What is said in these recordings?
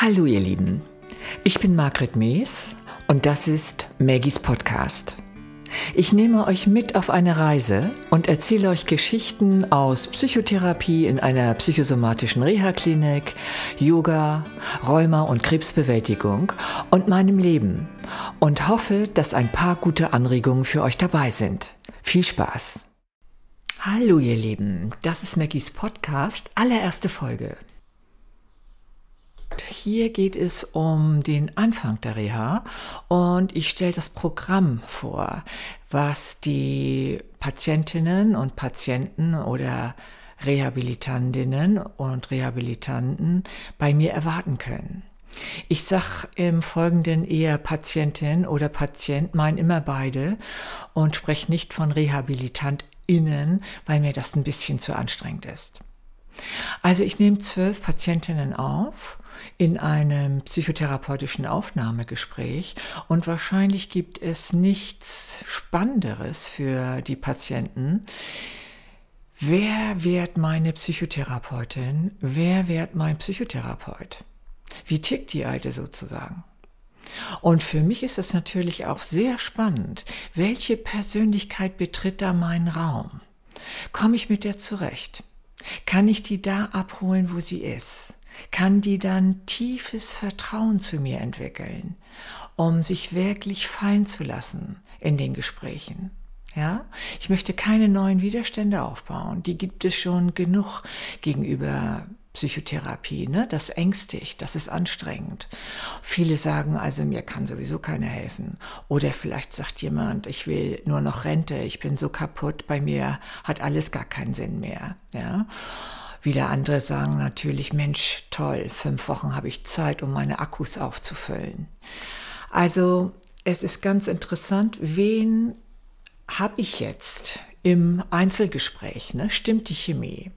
Hallo ihr Lieben, ich bin Margret Mees und das ist Maggies Podcast. Ich nehme euch mit auf eine Reise und erzähle euch Geschichten aus Psychotherapie in einer psychosomatischen Reha-Klinik, Yoga, Rheuma und Krebsbewältigung und meinem Leben und hoffe, dass ein paar gute Anregungen für euch dabei sind. Viel Spaß! Hallo ihr Lieben, das ist Maggies Podcast, allererste Folge. Hier geht es um den Anfang der Reha und ich stelle das Programm vor, was die Patientinnen und Patienten oder Rehabilitantinnen und Rehabilitanten bei mir erwarten können. Ich sage im Folgenden eher Patientin oder Patient, mein immer beide und spreche nicht von RehabilitantInnen, weil mir das ein bisschen zu anstrengend ist. Also ich nehme zwölf Patientinnen auf in einem psychotherapeutischen Aufnahmegespräch und wahrscheinlich gibt es nichts Spannenderes für die Patienten. Wer wird meine Psychotherapeutin? Wer wird mein Psychotherapeut? Wie tickt die Alte sozusagen? Und für mich ist es natürlich auch sehr spannend, welche Persönlichkeit betritt da meinen Raum? Komme ich mit der zurecht? Kann ich die da abholen, wo sie ist? Kann die dann tiefes Vertrauen zu mir entwickeln, um sich wirklich fallen zu lassen in den Gesprächen? Ja, ich möchte keine neuen Widerstände aufbauen. Die gibt es schon genug gegenüber Psychotherapie, ne? Das ängstigt, das ist anstrengend. Viele sagen also, mir kann sowieso keiner helfen. Oder vielleicht sagt jemand, ich will nur noch Rente, ich bin so kaputt, bei mir hat alles gar keinen Sinn mehr, ja. Wieder andere sagen natürlich, Mensch, toll, fünf Wochen habe ich Zeit, um meine Akkus aufzufüllen. Also es ist ganz interessant, wen habe ich jetzt im Einzelgespräch? Ne? Stimmt die Chemie?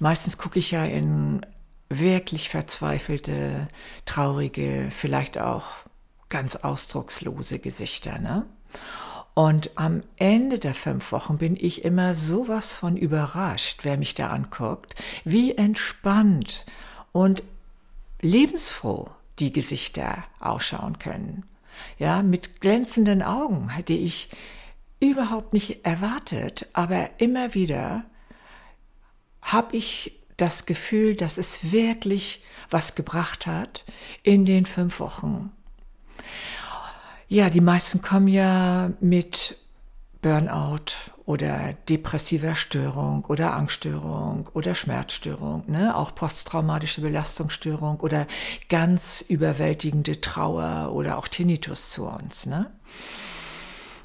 Meistens gucke ich ja in wirklich verzweifelte, traurige, vielleicht auch ganz ausdruckslose Gesichter. Ne? Und am Ende der fünf Wochen bin ich immer sowas von überrascht, wer mich da anguckt, wie entspannt und lebensfroh die Gesichter ausschauen können. Ja, mit glänzenden Augen hätte ich überhaupt nicht erwartet, aber immer wieder habe ich das Gefühl, dass es wirklich was gebracht hat in den fünf Wochen. Ja, die meisten kommen ja mit Burnout oder depressiver Störung oder Angststörung oder Schmerzstörung, ne? auch posttraumatische Belastungsstörung oder ganz überwältigende Trauer oder auch Tinnitus zu uns. Ne?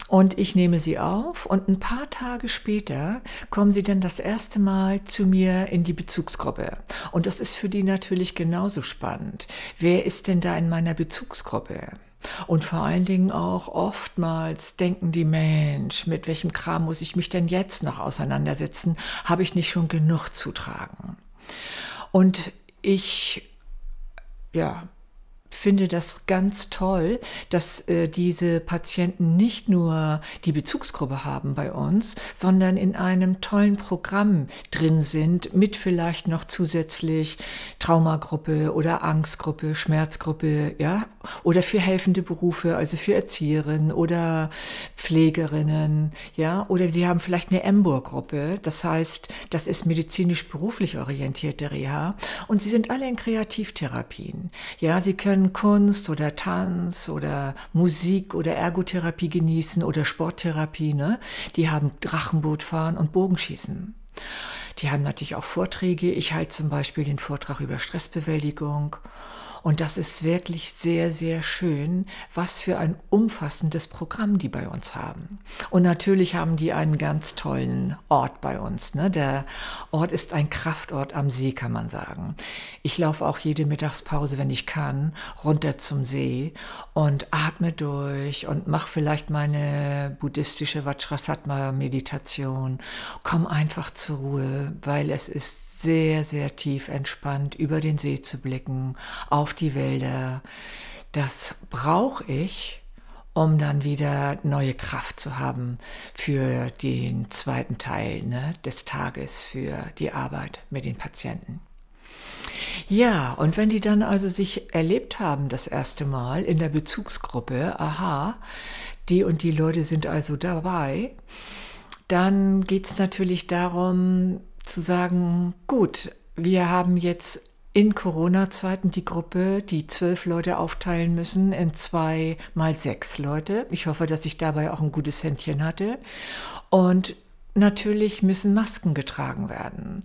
Und ich nehme sie auf und ein paar Tage später kommen sie dann das erste Mal zu mir in die Bezugsgruppe. Und das ist für die natürlich genauso spannend. Wer ist denn da in meiner Bezugsgruppe? Und vor allen Dingen auch oftmals denken die Mensch, mit welchem Kram muss ich mich denn jetzt noch auseinandersetzen? Habe ich nicht schon genug zu tragen? Und ich, ja, finde das ganz toll, dass äh, diese Patienten nicht nur die Bezugsgruppe haben bei uns, sondern in einem tollen Programm drin sind, mit vielleicht noch zusätzlich Traumagruppe oder Angstgruppe, Schmerzgruppe, ja, oder für helfende Berufe, also für Erzieherinnen oder Pflegerinnen, ja, oder die haben vielleicht eine Embor-Gruppe, das heißt, das ist medizinisch-beruflich orientierte Reha und sie sind alle in Kreativtherapien, ja, sie können Kunst oder Tanz oder Musik oder Ergotherapie genießen oder Sporttherapie. Ne? Die haben Drachenbootfahren und Bogenschießen. Die haben natürlich auch Vorträge. Ich halte zum Beispiel den Vortrag über Stressbewältigung und das ist wirklich sehr, sehr schön, was für ein umfassendes Programm die bei uns haben. Und natürlich haben die einen ganz tollen Ort bei uns. Ne? Der Ort ist ein Kraftort am See, kann man sagen. Ich laufe auch jede Mittagspause, wenn ich kann, runter zum See und atme durch und mache vielleicht meine buddhistische Vajrasattva-Meditation. Komm einfach zur Ruhe, weil es ist sehr, sehr tief entspannt über den See zu blicken, auf die Wälder. Das brauche ich, um dann wieder neue Kraft zu haben für den zweiten Teil ne, des Tages, für die Arbeit mit den Patienten. Ja, und wenn die dann also sich erlebt haben das erste Mal in der Bezugsgruppe, aha, die und die Leute sind also dabei, dann geht es natürlich darum zu sagen, gut, wir haben jetzt in Corona-Zeiten die Gruppe, die zwölf Leute aufteilen müssen in zwei mal sechs Leute. Ich hoffe, dass ich dabei auch ein gutes Händchen hatte. Und natürlich müssen Masken getragen werden.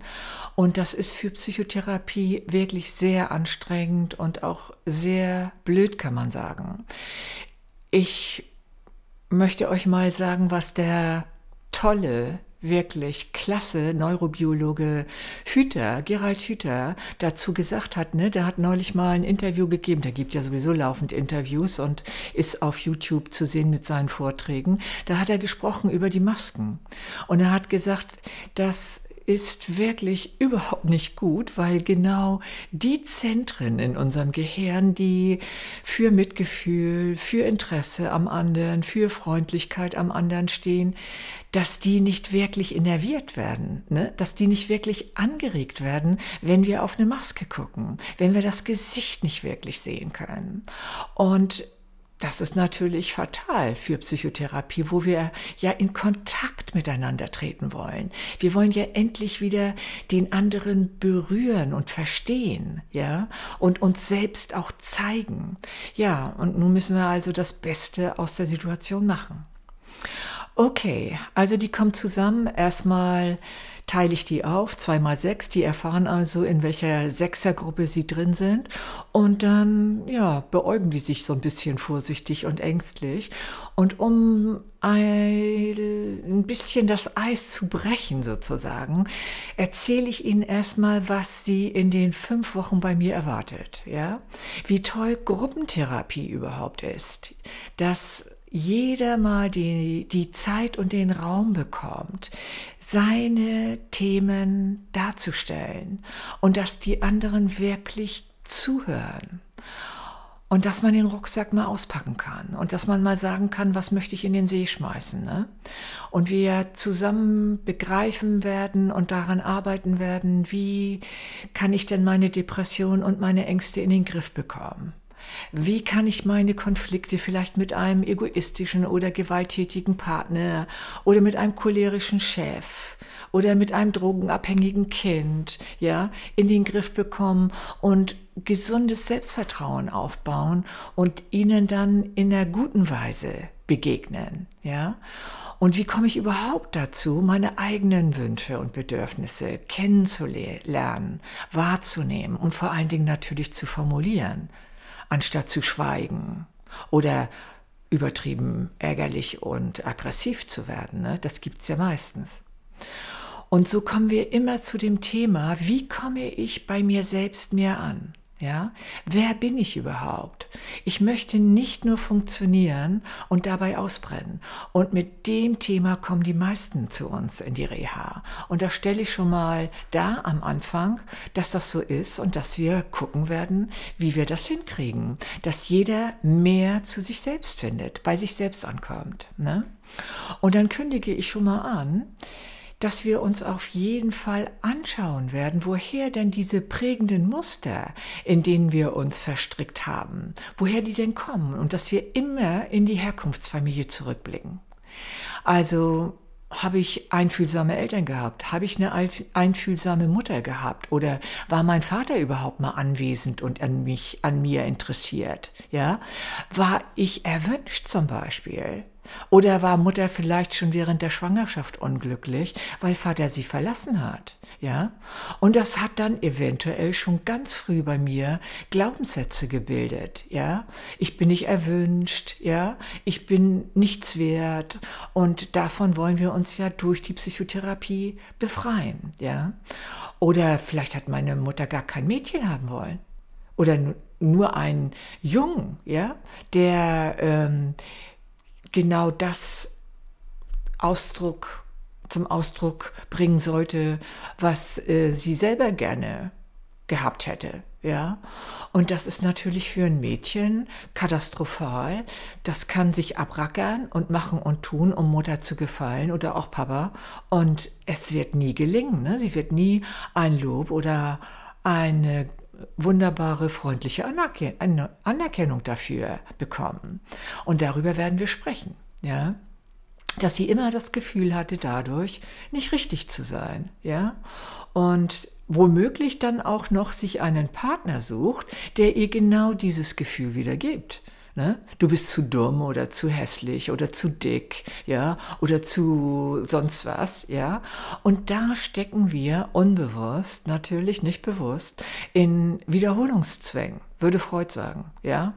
Und das ist für Psychotherapie wirklich sehr anstrengend und auch sehr blöd, kann man sagen. Ich möchte euch mal sagen, was der tolle wirklich klasse Neurobiologe Hüter, Gerald Hüter, dazu gesagt hat, ne, der hat neulich mal ein Interview gegeben, der gibt ja sowieso laufend Interviews und ist auf YouTube zu sehen mit seinen Vorträgen. Da hat er gesprochen über die Masken. Und er hat gesagt, dass ist wirklich überhaupt nicht gut, weil genau die Zentren in unserem Gehirn, die für Mitgefühl, für Interesse am anderen, für Freundlichkeit am anderen stehen, dass die nicht wirklich innerviert werden, ne? dass die nicht wirklich angeregt werden, wenn wir auf eine Maske gucken, wenn wir das Gesicht nicht wirklich sehen können. Und das ist natürlich fatal für Psychotherapie, wo wir ja in Kontakt miteinander treten wollen. Wir wollen ja endlich wieder den anderen berühren und verstehen, ja, und uns selbst auch zeigen. Ja, und nun müssen wir also das Beste aus der Situation machen. Okay, also die kommen zusammen. Erstmal teile ich die auf, zweimal sechs. Die erfahren also, in welcher Sechsergruppe sie drin sind. Und dann, ja, beäugen die sich so ein bisschen vorsichtig und ängstlich. Und um ein bisschen das Eis zu brechen sozusagen, erzähle ich Ihnen erstmal, was Sie in den fünf Wochen bei mir erwartet. Ja, wie toll Gruppentherapie überhaupt ist. Dass jeder mal die, die Zeit und den Raum bekommt, seine Themen darzustellen und dass die anderen wirklich zuhören. Und dass man den Rucksack mal auspacken kann und dass man mal sagen kann, was möchte ich in den See schmeißen. Ne? Und wir zusammen begreifen werden und daran arbeiten werden, wie kann ich denn meine Depression und meine Ängste in den Griff bekommen. Wie kann ich meine Konflikte vielleicht mit einem egoistischen oder gewalttätigen Partner oder mit einem cholerischen Chef oder mit einem drogenabhängigen Kind, ja, in den Griff bekommen und gesundes Selbstvertrauen aufbauen und ihnen dann in einer guten Weise begegnen, ja? Und wie komme ich überhaupt dazu, meine eigenen Wünsche und Bedürfnisse kennenzulernen, wahrzunehmen und vor allen Dingen natürlich zu formulieren? Anstatt zu schweigen oder übertrieben ärgerlich und aggressiv zu werden. Ne? Das gibt's ja meistens. Und so kommen wir immer zu dem Thema, wie komme ich bei mir selbst mehr an? Ja, wer bin ich überhaupt? Ich möchte nicht nur funktionieren und dabei ausbrennen. Und mit dem Thema kommen die meisten zu uns in die Reha. Und da stelle ich schon mal da am Anfang, dass das so ist und dass wir gucken werden, wie wir das hinkriegen. Dass jeder mehr zu sich selbst findet, bei sich selbst ankommt. Ne? Und dann kündige ich schon mal an, dass wir uns auf jeden Fall anschauen werden, woher denn diese prägenden Muster, in denen wir uns verstrickt haben, woher die denn kommen und dass wir immer in die Herkunftsfamilie zurückblicken. Also habe ich einfühlsame Eltern gehabt? Habe ich eine einfühlsame Mutter gehabt? Oder war mein Vater überhaupt mal anwesend und an mich, an mir interessiert? Ja? War ich erwünscht zum Beispiel? Oder war Mutter vielleicht schon während der Schwangerschaft unglücklich, weil Vater sie verlassen hat? Ja? Und das hat dann eventuell schon ganz früh bei mir Glaubenssätze gebildet, ja? Ich bin nicht erwünscht, ja? Ich bin nichts wert und davon wollen wir uns ja durch die Psychotherapie befreien, ja? Oder vielleicht hat meine Mutter gar kein Mädchen haben wollen oder nur einen Jungen, ja, der ähm, genau das Ausdruck zum Ausdruck bringen sollte, was äh, sie selber gerne gehabt hätte. Ja, und das ist natürlich für ein Mädchen katastrophal. Das kann sich abrackern und machen und tun, um Mutter zu gefallen oder auch Papa. Und es wird nie gelingen. Ne? Sie wird nie ein Lob oder eine wunderbare, freundliche Anerkennung dafür bekommen. Und darüber werden wir sprechen, ja. Dass sie immer das Gefühl hatte, dadurch nicht richtig zu sein, ja. Und womöglich dann auch noch sich einen Partner sucht, der ihr genau dieses Gefühl wieder gibt. Ne? Du bist zu dumm oder zu hässlich oder zu dick, ja, oder zu sonst was, ja. Und da stecken wir unbewusst, natürlich nicht bewusst, in Wiederholungszwängen, würde Freud sagen, ja,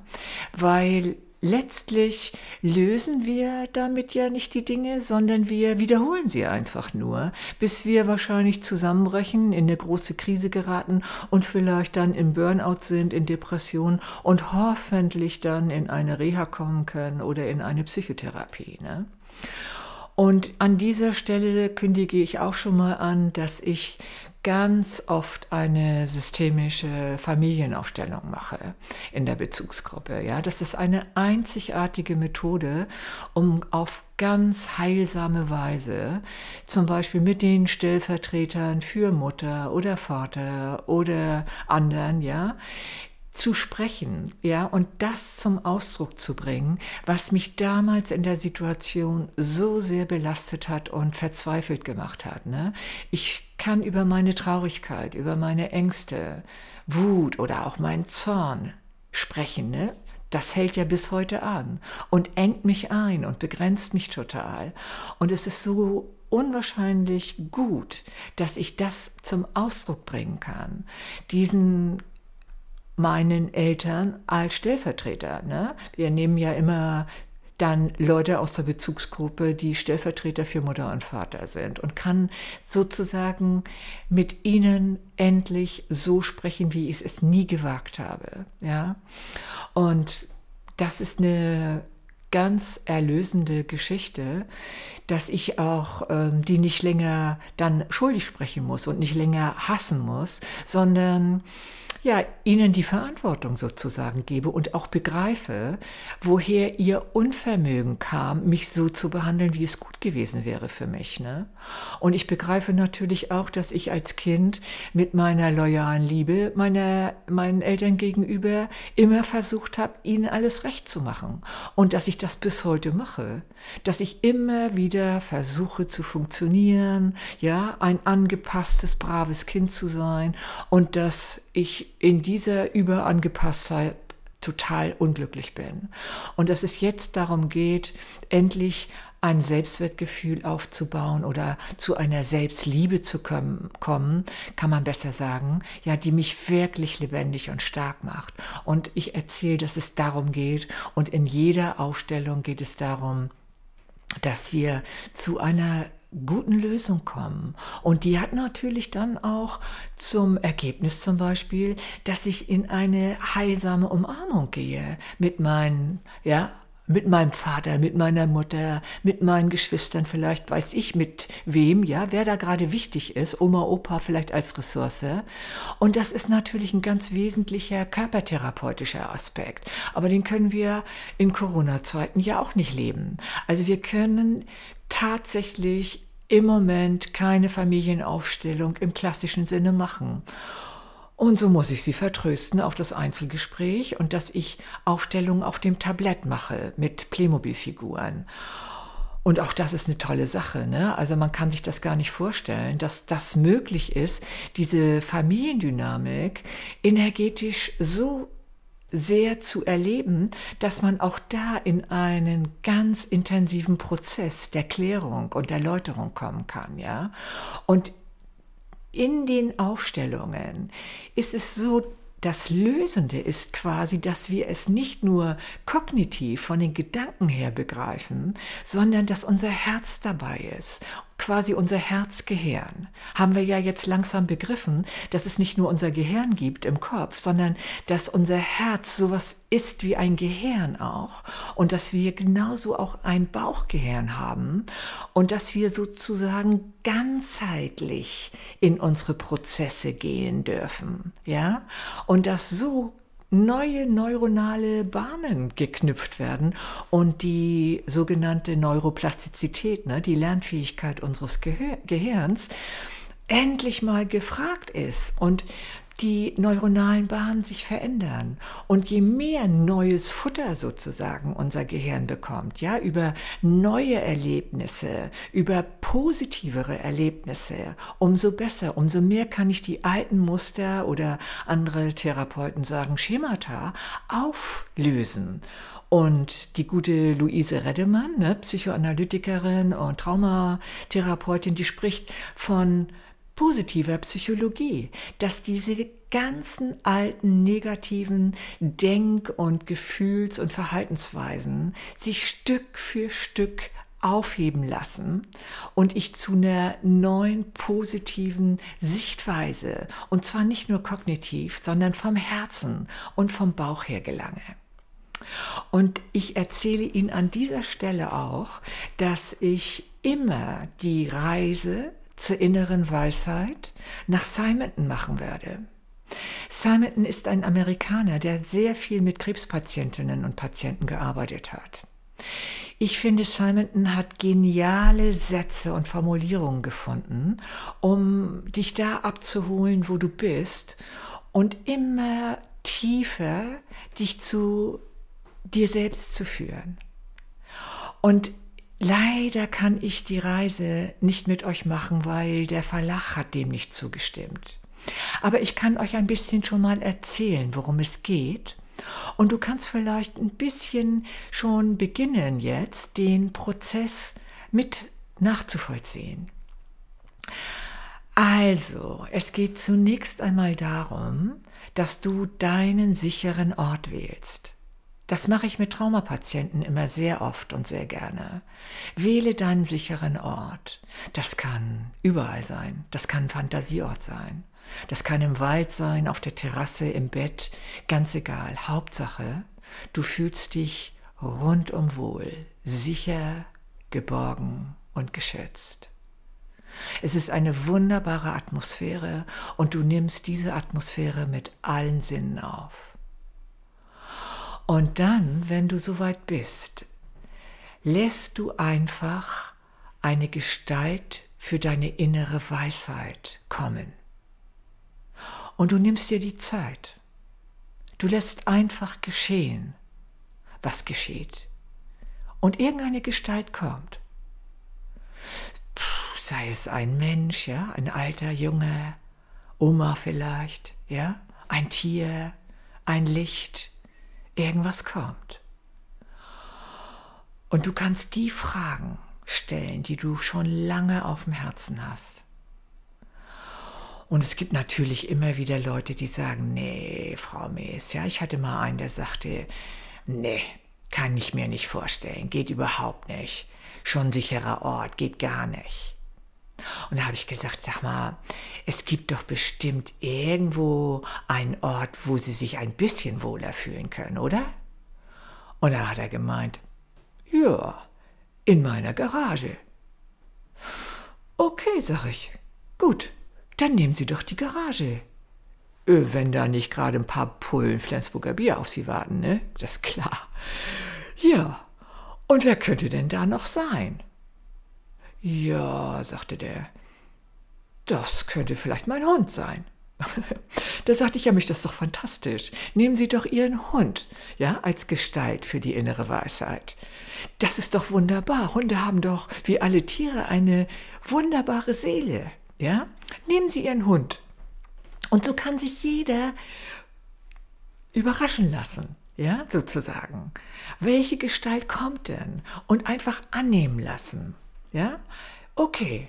weil letztlich lösen wir damit ja nicht die Dinge, sondern wir wiederholen sie einfach nur, bis wir wahrscheinlich zusammenbrechen, in eine große Krise geraten und vielleicht dann im Burnout sind, in Depression und hoffentlich dann in eine Reha kommen können oder in eine Psychotherapie. Ne? Und an dieser Stelle kündige ich auch schon mal an, dass ich ganz oft eine systemische Familienaufstellung mache in der Bezugsgruppe. Ja, das ist eine einzigartige Methode, um auf ganz heilsame Weise, zum Beispiel mit den Stellvertretern für Mutter oder Vater oder anderen, ja, zu sprechen, ja, und das zum Ausdruck zu bringen, was mich damals in der Situation so sehr belastet hat und verzweifelt gemacht hat. Ne? Ich kann über meine Traurigkeit, über meine Ängste, Wut oder auch meinen Zorn sprechen. Ne? Das hält ja bis heute an und engt mich ein und begrenzt mich total. Und es ist so unwahrscheinlich gut, dass ich das zum Ausdruck bringen kann. Diesen meinen Eltern als Stellvertreter. Ne? Wir nehmen ja immer dann Leute aus der Bezugsgruppe, die Stellvertreter für Mutter und Vater sind und kann sozusagen mit ihnen endlich so sprechen, wie ich es nie gewagt habe. Ja? Und das ist eine ganz erlösende Geschichte, dass ich auch ähm, die nicht länger dann schuldig sprechen muss und nicht länger hassen muss, sondern ja, ihnen die Verantwortung sozusagen gebe und auch begreife, woher ihr Unvermögen kam, mich so zu behandeln, wie es gut gewesen wäre für mich. Ne? Und ich begreife natürlich auch, dass ich als Kind mit meiner loyalen Liebe meiner, meinen Eltern gegenüber immer versucht habe, ihnen alles recht zu machen. Und dass ich das bis heute mache. Dass ich immer wieder versuche zu funktionieren, ja, ein angepasstes, braves Kind zu sein und dass ich in dieser Überangepasstheit total unglücklich bin. Und dass es jetzt darum geht, endlich ein Selbstwertgefühl aufzubauen oder zu einer Selbstliebe zu kommen, kann man besser sagen, ja, die mich wirklich lebendig und stark macht. Und ich erzähle, dass es darum geht und in jeder Aufstellung geht es darum, dass wir zu einer guten Lösung kommen. Und die hat natürlich dann auch zum Ergebnis zum Beispiel, dass ich in eine heilsame Umarmung gehe mit meinen, ja, mit meinem Vater, mit meiner Mutter, mit meinen Geschwistern, vielleicht weiß ich mit wem, ja, wer da gerade wichtig ist, Oma, Opa vielleicht als Ressource. Und das ist natürlich ein ganz wesentlicher körpertherapeutischer Aspekt. Aber den können wir in Corona-Zeiten ja auch nicht leben. Also wir können tatsächlich im Moment keine Familienaufstellung im klassischen Sinne machen. Und so muss ich sie vertrösten auf das Einzelgespräch und dass ich Aufstellungen auf dem Tablett mache mit Playmobil-Figuren. Und auch das ist eine tolle Sache. Ne? Also man kann sich das gar nicht vorstellen, dass das möglich ist, diese Familiendynamik energetisch so sehr zu erleben, dass man auch da in einen ganz intensiven Prozess der Klärung und Erläuterung kommen kann, ja. Und in den Aufstellungen ist es so, das Lösende ist quasi, dass wir es nicht nur kognitiv von den Gedanken her begreifen, sondern dass unser Herz dabei ist quasi unser Herzgehirn. Haben wir ja jetzt langsam begriffen, dass es nicht nur unser Gehirn gibt im Kopf, sondern dass unser Herz sowas ist wie ein Gehirn auch und dass wir genauso auch ein Bauchgehirn haben und dass wir sozusagen ganzheitlich in unsere Prozesse gehen dürfen, ja? Und das so neue neuronale Bahnen geknüpft werden und die sogenannte Neuroplastizität, ne, die Lernfähigkeit unseres Gehir Gehirns, endlich mal gefragt ist. Und die neuronalen Bahnen sich verändern. Und je mehr neues Futter sozusagen unser Gehirn bekommt, ja, über neue Erlebnisse, über positivere Erlebnisse, umso besser, umso mehr kann ich die alten Muster oder andere Therapeuten sagen Schemata auflösen. Und die gute Luise Reddemann, ne, Psychoanalytikerin und Traumatherapeutin, die spricht von positiver Psychologie, dass diese ganzen alten negativen Denk- und Gefühls- und Verhaltensweisen sich Stück für Stück aufheben lassen und ich zu einer neuen positiven Sichtweise, und zwar nicht nur kognitiv, sondern vom Herzen und vom Bauch her gelange. Und ich erzähle Ihnen an dieser Stelle auch, dass ich immer die Reise zur inneren Weisheit nach Simonton machen werde. Simonton ist ein Amerikaner, der sehr viel mit Krebspatientinnen und Patienten gearbeitet hat. Ich finde, Simonton hat geniale Sätze und Formulierungen gefunden, um dich da abzuholen, wo du bist und immer tiefer dich zu dir selbst zu führen. Und leider kann ich die Reise nicht mit euch machen, weil der Verlag hat dem nicht zugestimmt. Aber ich kann euch ein bisschen schon mal erzählen, worum es geht. Und du kannst vielleicht ein bisschen schon beginnen jetzt, den Prozess mit nachzuvollziehen. Also, es geht zunächst einmal darum, dass du deinen sicheren Ort wählst. Das mache ich mit Traumapatienten immer sehr oft und sehr gerne. Wähle deinen sicheren Ort. Das kann überall sein. Das kann ein Fantasieort sein. Das kann im Wald sein, auf der Terrasse, im Bett. Ganz egal. Hauptsache, du fühlst dich rundum wohl, sicher, geborgen und geschützt. Es ist eine wunderbare Atmosphäre und du nimmst diese Atmosphäre mit allen Sinnen auf. Und dann, wenn du soweit bist, lässt du einfach eine Gestalt für deine innere Weisheit kommen. Und du nimmst dir die Zeit. Du lässt einfach geschehen, was geschieht. Und irgendeine Gestalt kommt. Puh, sei es ein Mensch, ja, ein alter Junge, Oma vielleicht, ja, ein Tier, ein Licht, irgendwas kommt. Und du kannst die Fragen stellen, die du schon lange auf dem Herzen hast. Und es gibt natürlich immer wieder Leute, die sagen, nee, Frau Mees, ja, ich hatte mal einen, der sagte, nee, kann ich mir nicht vorstellen, geht überhaupt nicht. Schon sicherer Ort, geht gar nicht. Und da habe ich gesagt, sag mal, es gibt doch bestimmt irgendwo einen Ort, wo Sie sich ein bisschen wohler fühlen können, oder? Und da hat er gemeint, ja, in meiner Garage. Okay, sag ich. Gut, dann nehmen Sie doch die Garage. Wenn da nicht gerade ein paar Pullen Flensburger Bier auf Sie warten, ne? Das ist klar. Ja, und wer könnte denn da noch sein? Ja, sagte der, das könnte vielleicht mein Hund sein. da sagte ich, ja, mich das ist doch fantastisch. Nehmen Sie doch Ihren Hund, ja, als Gestalt für die innere Weisheit. Das ist doch wunderbar. Hunde haben doch, wie alle Tiere, eine wunderbare Seele, ja. Nehmen Sie Ihren Hund. Und so kann sich jeder überraschen lassen, ja, sozusagen. Welche Gestalt kommt denn? Und einfach annehmen lassen. Ja? Okay,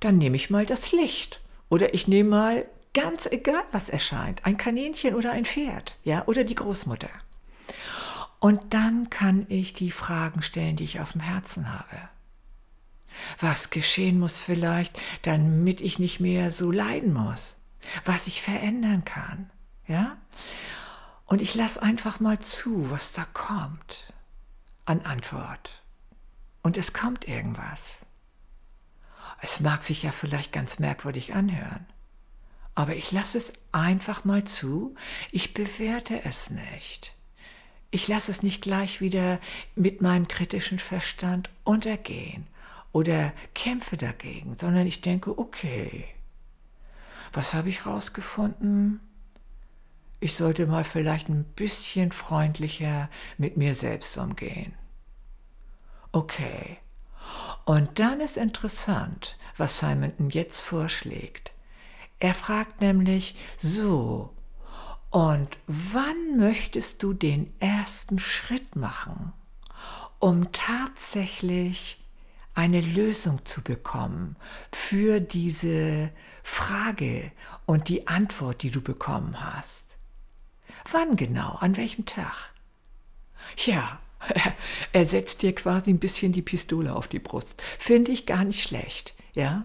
dann nehme ich mal das Licht. Oder ich nehme mal ganz egal, was erscheint. Ein Kaninchen oder ein Pferd. Ja? Oder die Großmutter. Und dann kann ich die Fragen stellen, die ich auf dem Herzen habe. Was geschehen muss vielleicht, damit ich nicht mehr so leiden muss. Was ich verändern kann. Ja? Und ich lasse einfach mal zu, was da kommt an Antwort und es kommt irgendwas. Es mag sich ja vielleicht ganz merkwürdig anhören, aber ich lasse es einfach mal zu, ich bewerte es nicht. Ich lasse es nicht gleich wieder mit meinem kritischen Verstand untergehen oder kämpfe dagegen, sondern ich denke, okay, was habe ich rausgefunden? ich sollte mal vielleicht ein bisschen freundlicher mit mir selbst umgehen. Okay. Und dann ist interessant, was Simonton jetzt vorschlägt. Er fragt nämlich, so, und wann möchtest du den ersten Schritt machen, um tatsächlich eine Lösung zu bekommen für diese Frage und die Antwort, die du bekommen hast? Wann genau? An welchem Tag? Ja, er setzt dir quasi ein bisschen die Pistole auf die Brust. Finde ich gar nicht schlecht ja,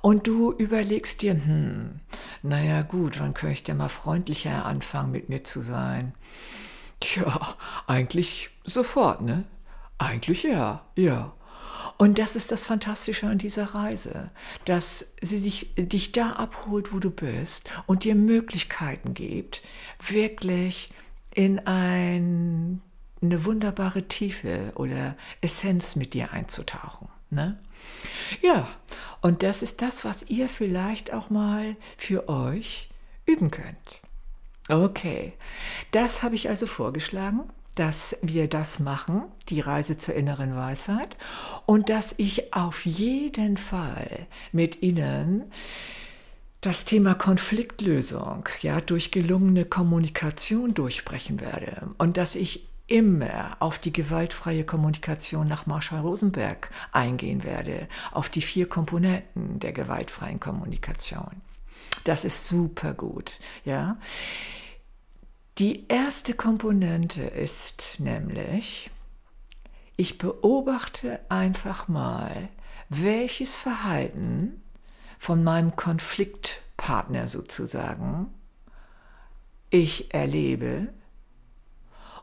und du überlegst dir, hm, naja gut, wann könnte ich denn mal freundlicher anfangen, mit mir zu sein? Tja, eigentlich sofort, ne? Eigentlich ja, ja. Und das ist das Fantastische an dieser Reise, dass sie dich, dich da abholt, wo du bist und dir Möglichkeiten gibt, wirklich in ein, eine wunderbare Tiefe oder Essenz mit dir einzutauchen. Ne? Ja, und das ist das, was ihr vielleicht auch mal für euch üben könnt. Okay, das habe ich also vorgeschlagen, dass wir das machen, die Reise zur inneren Weisheit, und dass ich auf jeden Fall mit Ihnen das Thema Konfliktlösung ja durch gelungene Kommunikation durchsprechen werde und dass ich immer auf die gewaltfreie Kommunikation nach Marshall Rosenberg eingehen werde, auf die vier Komponenten der gewaltfreien Kommunikation. Das ist super gut, ja. Die erste Komponente ist nämlich, ich beobachte einfach mal, welches Verhalten von meinem Konfliktpartner sozusagen ich erlebe,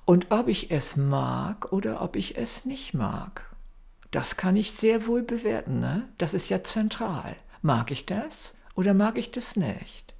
und ob ich es mag oder ob ich es nicht mag. Das kann ich sehr wohl bewerten, ne? Das ist ja zentral. Mag ich das oder mag ich das nicht?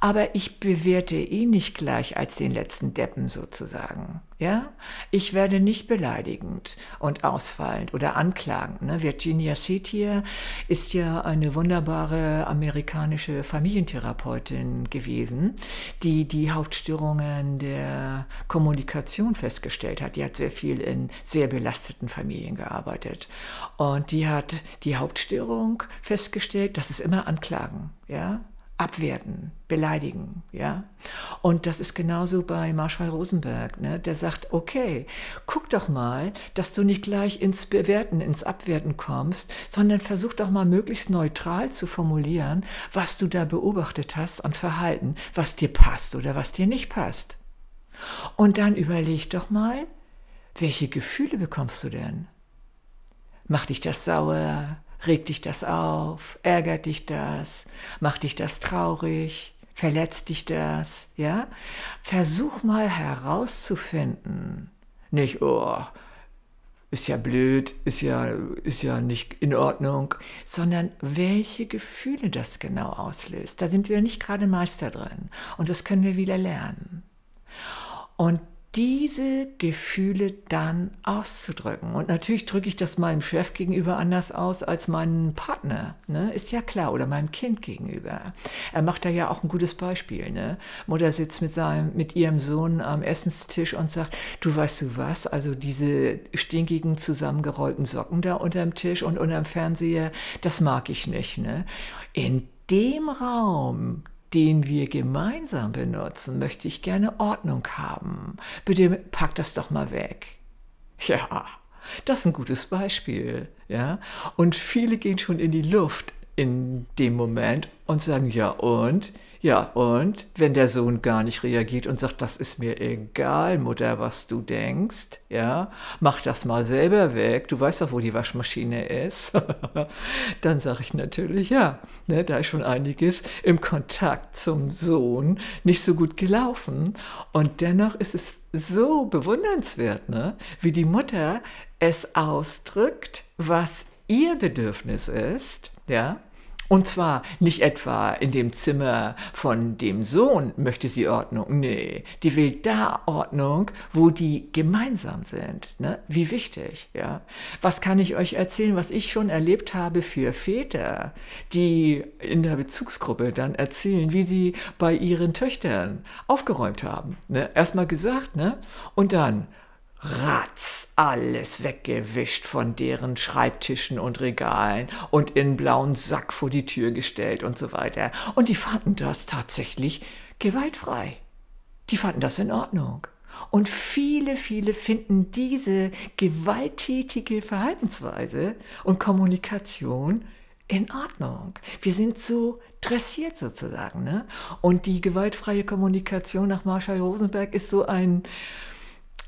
Aber ich bewerte ihn nicht gleich als den letzten Deppen sozusagen. Ja, ich werde nicht beleidigend und ausfallend oder anklagend. Ne? Virginia Satir ist ja eine wunderbare amerikanische Familientherapeutin gewesen, die die Hauptstörungen der Kommunikation festgestellt hat. Die hat sehr viel in sehr belasteten Familien gearbeitet und die hat die Hauptstörung festgestellt, das ist immer Anklagen. Ja, abwerten, beleidigen, ja. Und das ist genauso bei Marshall Rosenberg, ne? Der sagt, okay, guck doch mal, dass du nicht gleich ins Bewerten, ins Abwerten kommst, sondern versuch doch mal möglichst neutral zu formulieren, was du da beobachtet hast an Verhalten, was dir passt oder was dir nicht passt. Und dann überleg doch mal, welche Gefühle bekommst du denn? Macht dich das sauer? Regt dich das auf? Ärgert dich das? Macht dich das traurig? Verletzt dich das? Ja? Versuch mal herauszufinden. Nicht, oh, ist ja blöd, ist ja, ist ja nicht in Ordnung, sondern welche Gefühle das genau auslöst. Da sind wir nicht gerade Meister drin. Und das können wir wieder lernen. Und diese Gefühle dann auszudrücken. Und natürlich drücke ich das meinem Chef gegenüber anders aus als meinem Partner, ne? ist ja klar, oder meinem Kind gegenüber. Er macht da ja auch ein gutes Beispiel. Ne? Mutter sitzt mit, seinem, mit ihrem Sohn am Essenstisch und sagt, du weißt du was, also diese stinkigen zusammengerollten Socken da unterm Tisch und unterm Fernseher, das mag ich nicht. Ne? In dem Raum den wir gemeinsam benutzen, möchte ich gerne Ordnung haben. Bitte pack das doch mal weg. Ja, das ist ein gutes Beispiel, ja. Und viele gehen schon in die Luft in dem Moment und sagen, ja und? Ja und? Wenn der Sohn gar nicht reagiert und sagt, das ist mir egal, Mutter, was du denkst, ja, mach das mal selber weg, du weißt doch, wo die Waschmaschine ist, dann sage ich natürlich, ja, ne, da ist schon einiges im Kontakt zum Sohn nicht so gut gelaufen. Und dennoch ist es so bewundernswert, ne, wie die Mutter es ausdrückt, was ihr Bedürfnis ist, ja, Und zwar nicht etwa in dem Zimmer von dem Sohn möchte sie Ordnung. Nee, die will da Ordnung, wo die gemeinsam sind. Ne? Wie wichtig, ja. Was kann ich euch erzählen, was ich schon erlebt habe für Väter, die in der Bezugsgruppe dann erzählen, wie sie bei ihren Töchtern aufgeräumt haben. Ne? Erstmal gesagt, ne? Und dann ratz, alles weggewischt von deren Schreibtischen und Regalen und in blauen Sack vor die Tür gestellt und so weiter. Und die fanden das tatsächlich gewaltfrei. Die fanden das in Ordnung. Und viele, viele finden diese gewalttätige Verhaltensweise und Kommunikation in Ordnung. Wir sind so dressiert sozusagen. Ne? Und die gewaltfreie Kommunikation nach Marshall Rosenberg ist so ein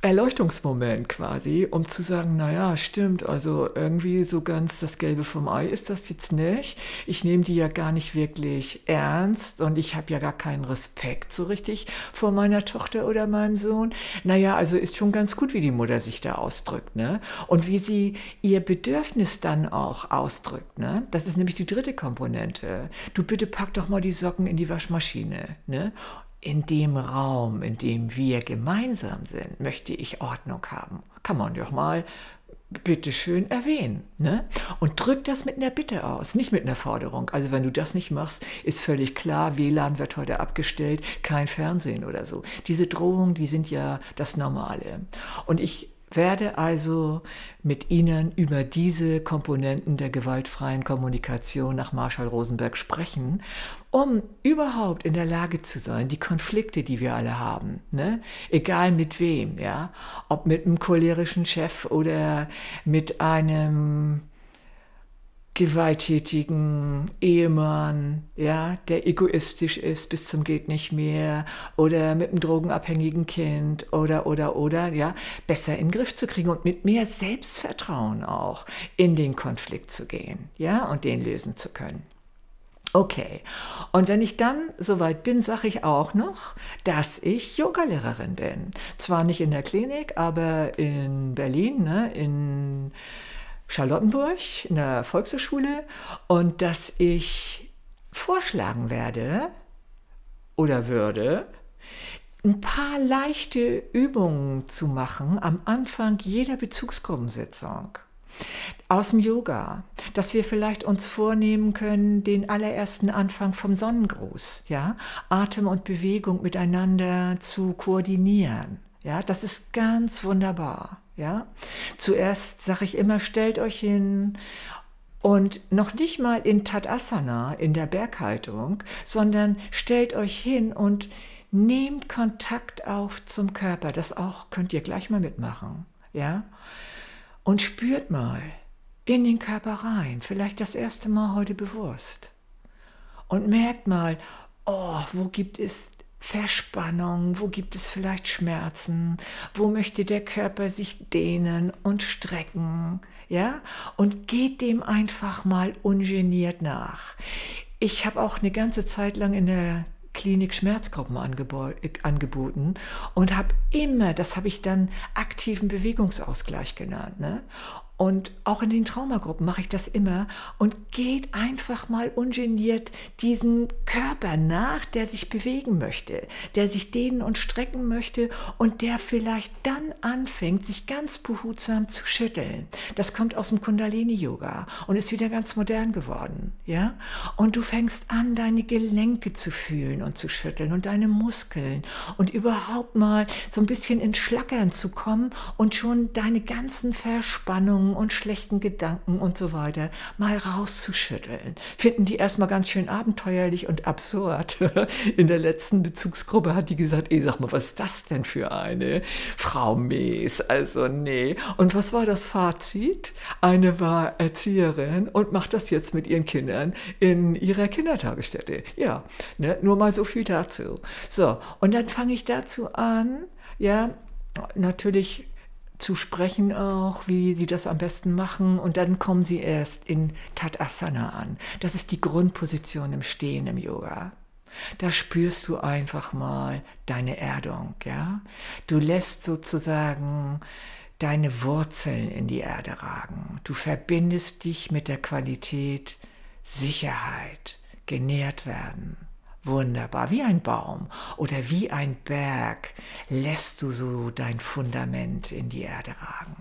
Erleuchtungsmoment quasi, um zu sagen, naja, stimmt, also irgendwie so ganz das Gelbe vom Ei ist das jetzt nicht. Ich nehme die ja gar nicht wirklich ernst und ich habe ja gar keinen Respekt so richtig vor meiner Tochter oder meinem Sohn. Naja, also ist schon ganz gut, wie die Mutter sich da ausdrückt, ne? Und wie sie ihr Bedürfnis dann auch ausdrückt, ne? Das ist nämlich die dritte Komponente. Du bitte pack doch mal die Socken in die Waschmaschine, ne? In dem Raum, in dem wir gemeinsam sind, möchte ich Ordnung haben. Kann man doch mal bitteschön erwähnen. Ne? Und drück das mit einer Bitte aus, nicht mit einer Forderung. Also wenn du das nicht machst, ist völlig klar, WLAN wird heute abgestellt, kein Fernsehen oder so. Diese Drohungen, die sind ja das Normale. Und ich werde also mit Ihnen über diese Komponenten der gewaltfreien Kommunikation nach Marshall Rosenberg sprechen, um überhaupt in der Lage zu sein, die Konflikte, die wir alle haben, ne? egal mit wem, ja, ob mit einem cholerischen Chef oder mit einem gewalttätigen Ehemann, ja, der egoistisch ist bis zum geht nicht mehr oder mit einem drogenabhängigen Kind oder oder oder ja, besser in den Griff zu kriegen und mit mehr Selbstvertrauen auch in den Konflikt zu gehen, ja, und den lösen zu können. Okay. Und wenn ich dann soweit bin, sage ich auch noch, dass ich Yogalehrerin bin. Zwar nicht in der Klinik, aber in Berlin, ne, in Charlottenburg in der Volkshochschule und dass ich vorschlagen werde oder würde, ein paar leichte Übungen zu machen am Anfang jeder Bezugsgruppensitzung aus dem Yoga, dass wir vielleicht uns vornehmen können, den allerersten Anfang vom Sonnengruß, ja, Atem und Bewegung miteinander zu koordinieren. Ja, das ist ganz wunderbar. Ja, zuerst sage ich immer, stellt euch hin und noch nicht mal in Tadasana, in der Berghaltung, sondern stellt euch hin und nehmt Kontakt auf zum Körper. Das auch könnt ihr gleich mal mitmachen. Ja, und spürt mal in den Körper rein, vielleicht das erste Mal heute bewusst. Und merkt mal, oh, wo gibt es Verspannung, wo gibt es vielleicht Schmerzen, wo möchte der Körper sich dehnen und strecken, ja? Und geht dem einfach mal ungeniert nach. Ich habe auch eine ganze Zeit lang in der Klinik Schmerzgruppen angeboten und habe immer, das habe ich dann aktiven Bewegungsausgleich genannt, ne? Und auch in den Traumagruppen mache ich das immer und geht einfach mal ungeniert diesen Körper nach, der sich bewegen möchte, der sich dehnen und strecken möchte und der vielleicht dann anfängt, sich ganz behutsam zu schütteln. Das kommt aus dem Kundalini-Yoga und ist wieder ganz modern geworden, ja? Und du fängst an, deine Gelenke zu fühlen und zu schütteln und deine Muskeln und überhaupt mal so ein bisschen ins Schlackern zu kommen und schon deine ganzen Verspannungen und schlechten Gedanken und so weiter mal rauszuschütteln. Finden die erstmal ganz schön abenteuerlich und absurd. In der letzten Bezugsgruppe hat die gesagt, ey, sag mal, was ist das denn für eine Frau Mees? Also nee. Und was war das Fazit? Eine war Erzieherin und macht das jetzt mit ihren Kindern in ihrer Kindertagesstätte. Ja, ne? nur mal so viel dazu. So, und dann fange ich dazu an, ja, natürlich zu sprechen auch, wie sie das am besten machen. Und dann kommen sie erst in Tadasana an. Das ist die Grundposition im Stehen im Yoga. Da spürst du einfach mal deine Erdung, ja. Du lässt sozusagen deine Wurzeln in die Erde ragen. Du verbindest dich mit der Qualität Sicherheit, genährt werden. Wunderbar, wie ein Baum oder wie ein Berg lässt du so dein Fundament in die Erde ragen.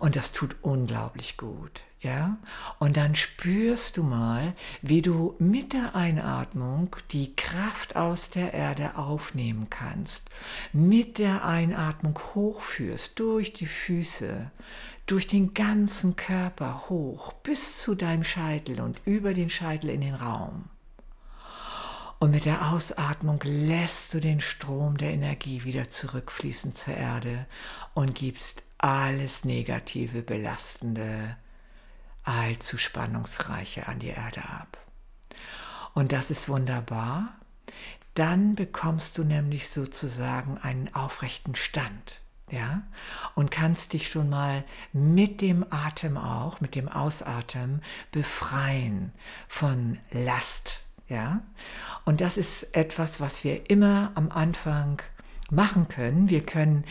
Und das tut unglaublich gut, ja? Und dann spürst du mal, wie du mit der Einatmung die Kraft aus der Erde aufnehmen kannst. Mit der Einatmung hochführst durch die Füße, durch den ganzen Körper hoch bis zu deinem Scheitel und über den Scheitel in den Raum. Und mit der Ausatmung lässt du den Strom der Energie wieder zurückfließen zur Erde und gibst alles Negative, Belastende, allzu Spannungsreiche an die Erde ab. Und das ist wunderbar. Dann bekommst du nämlich sozusagen einen aufrechten Stand. Ja, und kannst dich schon mal mit dem Atem auch, mit dem Ausatmen befreien von Last, ja? Und das ist etwas, was wir immer am Anfang machen können. Wir können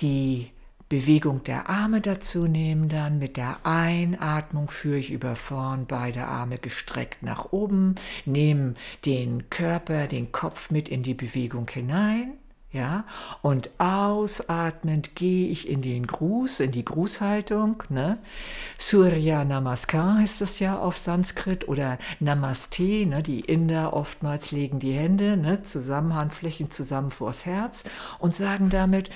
die Bewegung der Arme dazu nehmen dann. Mit der Einatmung führe ich über vorn beide Arme gestreckt nach oben, nehme den Körper, den Kopf mit in die Bewegung hinein ja, und ausatmend gehe ich in den Gruß, in die Grußhaltung, ne? Surya Namaskar heißt das ja auf Sanskrit oder Namaste, ne? Die Inder oftmals legen die Hände, ne? Zusammen, Handflächen zusammen vors Herz und sagen damit,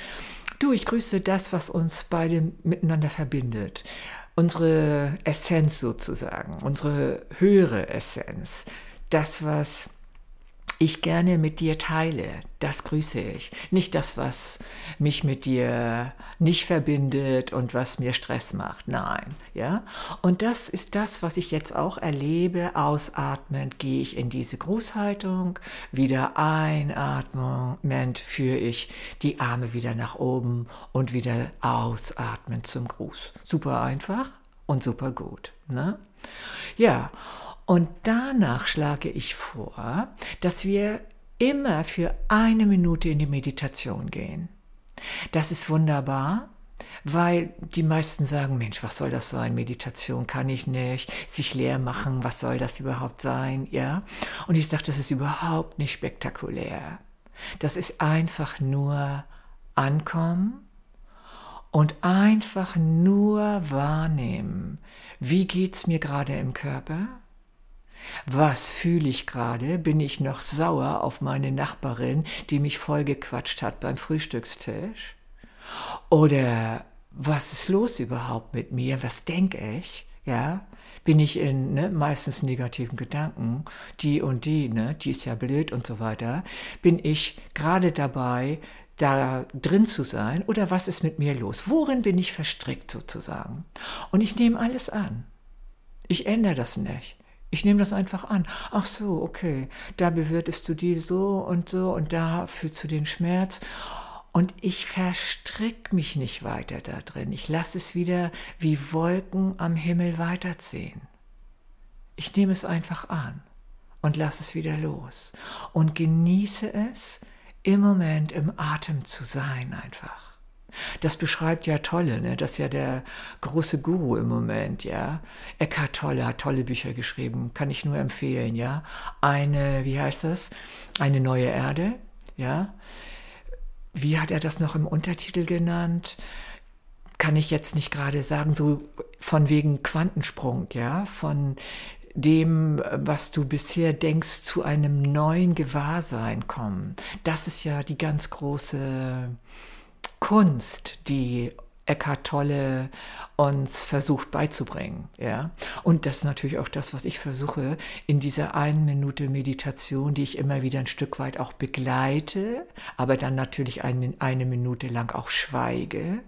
du, ich grüße das, was uns beide miteinander verbindet. Unsere Essenz sozusagen, unsere höhere Essenz. Das, was ich gerne mit dir teile. Das grüße ich. Nicht das, was mich mit dir nicht verbindet und was mir Stress macht. Nein, ja. Und das ist das, was ich jetzt auch erlebe. Ausatmend gehe ich in diese Grußhaltung. Wieder einatmend führe ich die Arme wieder nach oben und wieder ausatmend zum Gruß. Super einfach und super gut. Ne? Ja. Und danach schlage ich vor, dass wir immer für eine Minute in die Meditation gehen. Das ist wunderbar, weil die meisten sagen, Mensch, was soll das sein? Meditation kann ich nicht, sich leer machen, was soll das überhaupt sein? Ja? Und ich sage, das ist überhaupt nicht spektakulär. Das ist einfach nur ankommen und einfach nur wahrnehmen. Wie geht's mir gerade im Körper? Was fühle ich gerade? Bin ich noch sauer auf meine Nachbarin, die mich vollgequatscht hat beim Frühstückstisch? Oder was ist los überhaupt mit mir? Was denke ich? Ja, bin ich in ne, meistens negativen Gedanken, die und die, ne, die ist ja blöd und so weiter. Bin ich gerade dabei, da drin zu sein oder was ist mit mir los? Worin bin ich verstrickt sozusagen? Und ich nehme alles an. Ich ändere das nicht. Ich nehme das einfach an. Ach so, okay, da bewertest du die so und so und da fühlst du den Schmerz. Und ich verstrick mich nicht weiter da drin. Ich lasse es wieder wie Wolken am Himmel weiterziehen. Ich nehme es einfach an und lasse es wieder los und genieße es, im Moment im Atem zu sein einfach. Das beschreibt ja Tolle, ne? das ist ja der große Guru im Moment, ja. Eckhart Tolle hat tolle Bücher geschrieben, kann ich nur empfehlen, ja. Eine, wie heißt das? Eine neue Erde, ja. Wie hat er das noch im Untertitel genannt? Kann ich jetzt nicht gerade sagen, so von wegen Quantensprung, ja, von dem, was du bisher denkst, zu einem neuen Gewahrsein kommen. Das ist ja die ganz große Kunst, die Eckhart Tolle uns versucht beizubringen, ja. Und das ist natürlich auch das, was ich versuche in dieser einen Minute Meditation, die ich immer wieder ein Stück weit auch begleite, aber dann natürlich eine, eine Minute lang auch schweige,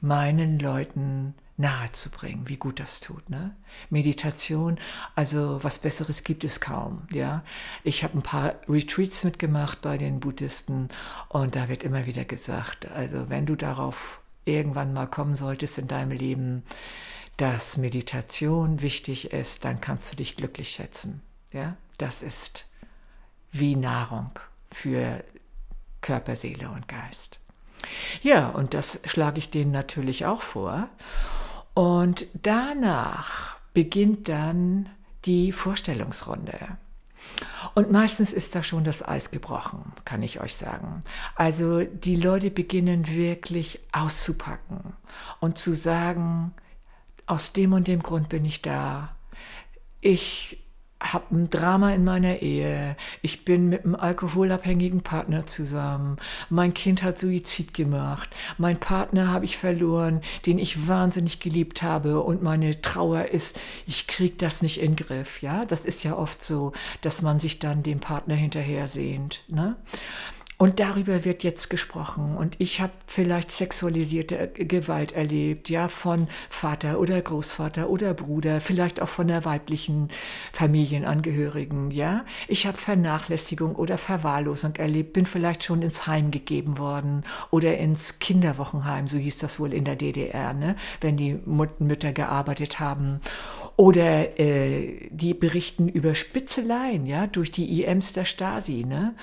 meinen Leuten nahezubringen, wie gut das tut. Ne? Meditation, also was Besseres gibt es kaum. Ja, ich habe ein paar Retreats mitgemacht bei den Buddhisten und da wird immer wieder gesagt, also wenn du darauf irgendwann mal kommen solltest in deinem Leben, dass Meditation wichtig ist, dann kannst du dich glücklich schätzen. Ja, das ist wie Nahrung für Körper, Seele und Geist. Ja, und das schlage ich denen natürlich auch vor. Und danach beginnt dann die Vorstellungsrunde. Und meistens ist da schon das Eis gebrochen, kann ich euch sagen. Also die Leute beginnen wirklich auszupacken und zu sagen, aus dem und dem Grund bin ich da. Ich habe ein Drama in meiner Ehe. Ich bin mit einem alkoholabhängigen Partner zusammen. Mein Kind hat Suizid gemacht. Mein Partner habe ich verloren, den ich wahnsinnig geliebt habe. Und meine Trauer ist, ich krieg das nicht in den Griff. Ja, das ist ja oft so, dass man sich dann dem Partner hinterher sehnt. Ne? Und darüber wird jetzt gesprochen. Und ich habe vielleicht sexualisierte Gewalt erlebt, ja, von Vater oder Großvater oder Bruder, vielleicht auch von der weiblichen Familienangehörigen, ja. Ich habe Vernachlässigung oder Verwahrlosung erlebt, bin vielleicht schon ins Heim gegeben worden oder ins Kinderwochenheim, so hieß das wohl in der DDR, ne, wenn die Mütter gearbeitet haben. Oder äh, die berichten über Spitzeleien, ja, durch die IMs der Stasi, ne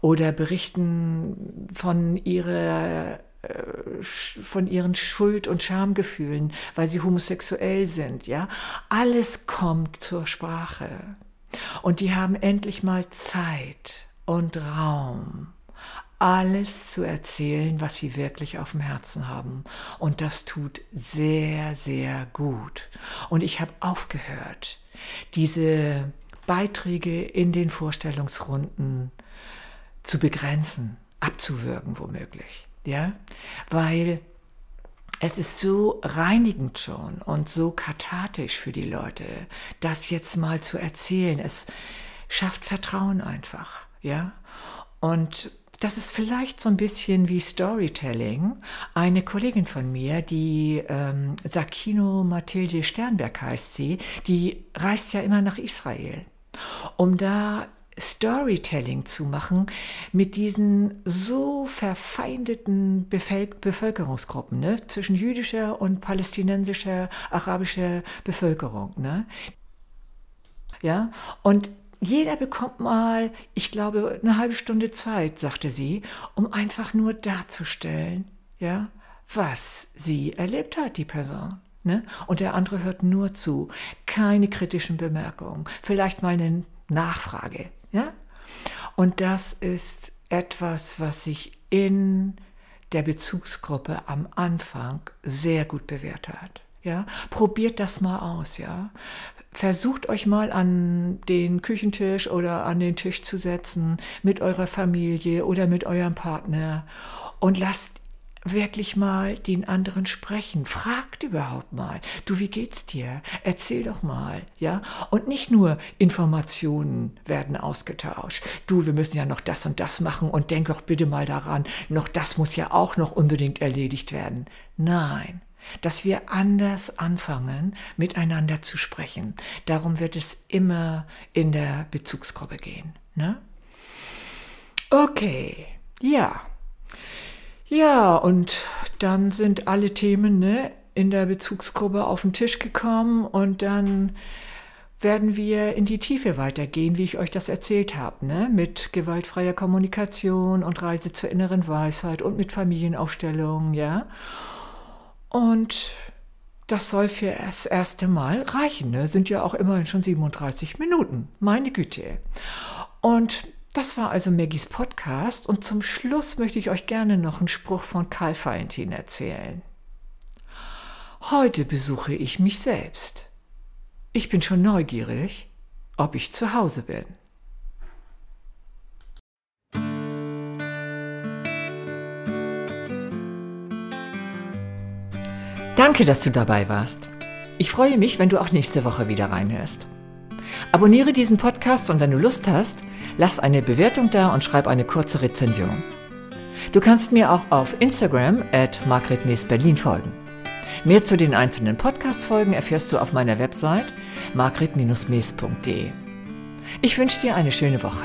oder berichten von ihrer äh, von ihren Schuld- und Schamgefühlen, weil sie homosexuell sind, ja. Alles kommt zur Sprache. Und die haben endlich mal Zeit und Raum, alles zu erzählen, was sie wirklich auf dem Herzen haben. Und das tut sehr, sehr gut. Und ich habe aufgehört, diese Beiträge in den Vorstellungsrunden zu begrenzen, abzuwürgen womöglich. Ja, weil es ist so reinigend schon und so kathartisch für die Leute, das jetzt mal zu erzählen. Es schafft Vertrauen einfach, ja. Und das ist vielleicht so ein bisschen wie Storytelling. Eine Kollegin von mir, die ähm, Sakino Mathilde Sternberg heißt sie, die reist ja immer nach Israel, um da Storytelling zu machen mit diesen so verfeindeten Bevölkerungsgruppen ne, zwischen jüdischer und palästinensischer, arabischer Bevölkerung. Ne? Ja, und jeder bekommt mal, ich glaube, eine halbe Stunde Zeit, sagte sie, um einfach nur darzustellen, ja, was sie erlebt hat, die Person. Ne? Und der andere hört nur zu, keine kritischen Bemerkungen, vielleicht mal eine Nachfrage, ja? Und das ist etwas, was sich in der Bezugsgruppe am Anfang sehr gut bewährt hat. Ja? Probiert das mal aus, ja. Versucht euch mal an den Küchentisch oder an den Tisch zu setzen mit eurer Familie oder mit eurem Partner und lasst wirklich mal den anderen sprechen. Fragt überhaupt mal. Du, wie geht's dir? Erzähl doch mal, ja? Und nicht nur Informationen werden ausgetauscht. Du, wir müssen ja noch das und das machen und denk doch bitte mal daran, noch das muss ja auch noch unbedingt erledigt werden. Nein. Dass wir anders anfangen, miteinander zu sprechen. Darum wird es immer in der Bezugsgruppe gehen. Ne? Okay, ja. Ja, und dann sind alle Themen ne, in der Bezugsgruppe auf den Tisch gekommen und dann werden wir in die Tiefe weitergehen, wie ich euch das erzählt habe, ne? mit gewaltfreier Kommunikation und Reise zur inneren Weisheit und mit Familienaufstellung, ja. Und das soll für das erste Mal reichen, ne? sind ja auch immerhin schon 37 Minuten, meine Güte. Und das war also Maggies Podcast und zum Schluss möchte ich euch gerne noch einen Spruch von Karl Valentin erzählen. Heute besuche ich mich selbst. Ich bin schon neugierig, ob ich zu Hause bin. Danke, dass du dabei warst. Ich freue mich, wenn du auch nächste Woche wieder reinhörst. Abonniere diesen Podcast und wenn du Lust hast, lass eine Bewertung da und schreib eine kurze Rezension. Du kannst mir auch auf Instagram at Berlin folgen. Mehr zu den einzelnen Podcast-Folgen erfährst du auf meiner Website margret-mees.de. Ich wünsche dir eine schöne Woche.